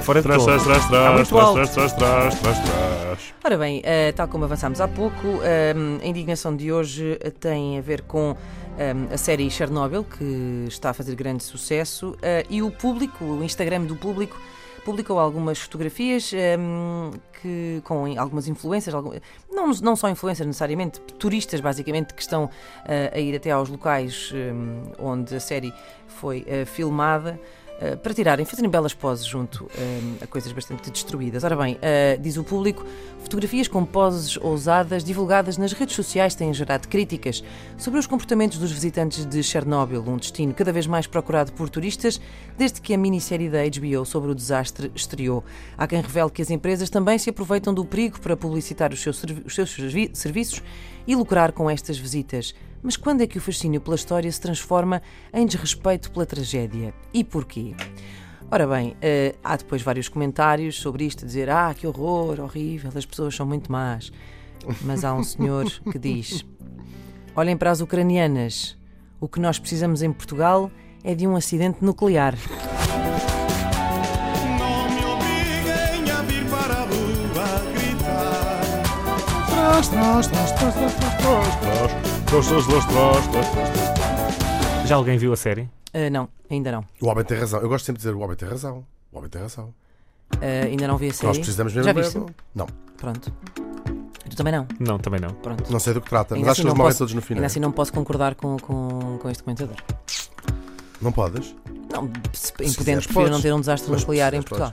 Fora de muito traz, alto. traz, traz, traz, traz, traz. Ora bem, eh, tal como avançámos há pouco, eh, a indignação de hoje tem a ver com eh, a série Chernobyl, que está a fazer grande sucesso, eh, e o público, o Instagram do público, publicou algumas fotografias eh, que, com algumas influências, algum- não, não só influências necessariamente, turistas basicamente que estão eh, a ir até aos locais eh, onde a série foi eh, filmada. Eh, para tirarem, fazerem belas poses junto eh, a coisas bastante destruídas. Ora bem, eh, diz o público, fotografias com poses ousadas divulgadas nas redes sociais têm gerado críticas sobre os comportamentos dos visitantes de Chernobyl, um destino cada vez mais procurado por turistas desde que a minissérie da HBO sobre o desastre estreou. Há quem revele que as empresas também se aproveitam do perigo para publicitar os seus, servi- os seus servi- serviços e lucrar com estas visitas. Mas quando é que o fascínio pela história se transforma em desrespeito pela tragédia? E porquê? Ora bem, eh, há depois vários comentários sobre isto, dizer ah, que horror, horrível, as pessoas são muito más. Mas há um senhor que diz: olhem para as ucranianas, o que nós precisamos em Portugal é de um acidente nuclear. Já alguém viu a série? Ah, não, ainda não. O homem tem razão. Eu gosto sempre de dizer o homem tem razão. O homem tem razão. Ah, ainda não vi a série. Nós precisamos mesmo Já de- viste? Não, Pronto. Tu também não. Não, também não. Pronto. não sei do que trata, mas Ainda acho assim que eles não morrem posso- todos no final. Ainda assim não posso concordar com, com, com este comentador. Não podes? Não, se- em quiseres, prefiro podes. não ter um desastre Mas nuclear em quiseres, Portugal.